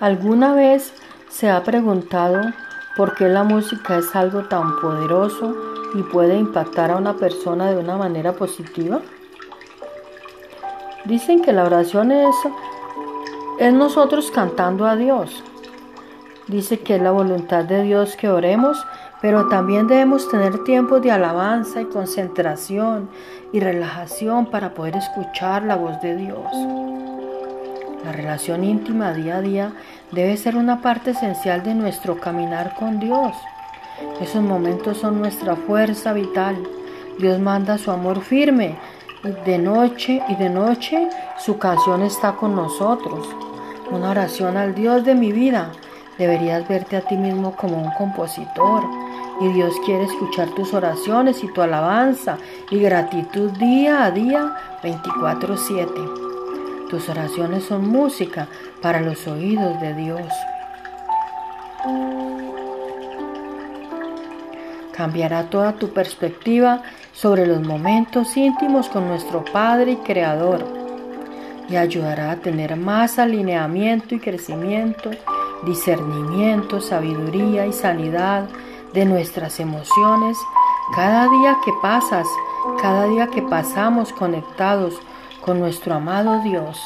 ¿Alguna vez se ha preguntado por qué la música es algo tan poderoso y puede impactar a una persona de una manera positiva? Dicen que la oración es, es nosotros cantando a Dios. Dice que es la voluntad de Dios que oremos, pero también debemos tener tiempos de alabanza y concentración y relajación para poder escuchar la voz de Dios. La relación íntima día a día debe ser una parte esencial de nuestro caminar con Dios. Esos momentos son nuestra fuerza vital. Dios manda su amor firme de noche y de noche su canción está con nosotros. Una oración al Dios de mi vida. Deberías verte a ti mismo como un compositor. Y Dios quiere escuchar tus oraciones y tu alabanza y gratitud día a día 24/7. Tus oraciones son música para los oídos de Dios. Cambiará toda tu perspectiva sobre los momentos íntimos con nuestro Padre y Creador y ayudará a tener más alineamiento y crecimiento, discernimiento, sabiduría y sanidad de nuestras emociones cada día que pasas, cada día que pasamos conectados con nuestro amado Dios.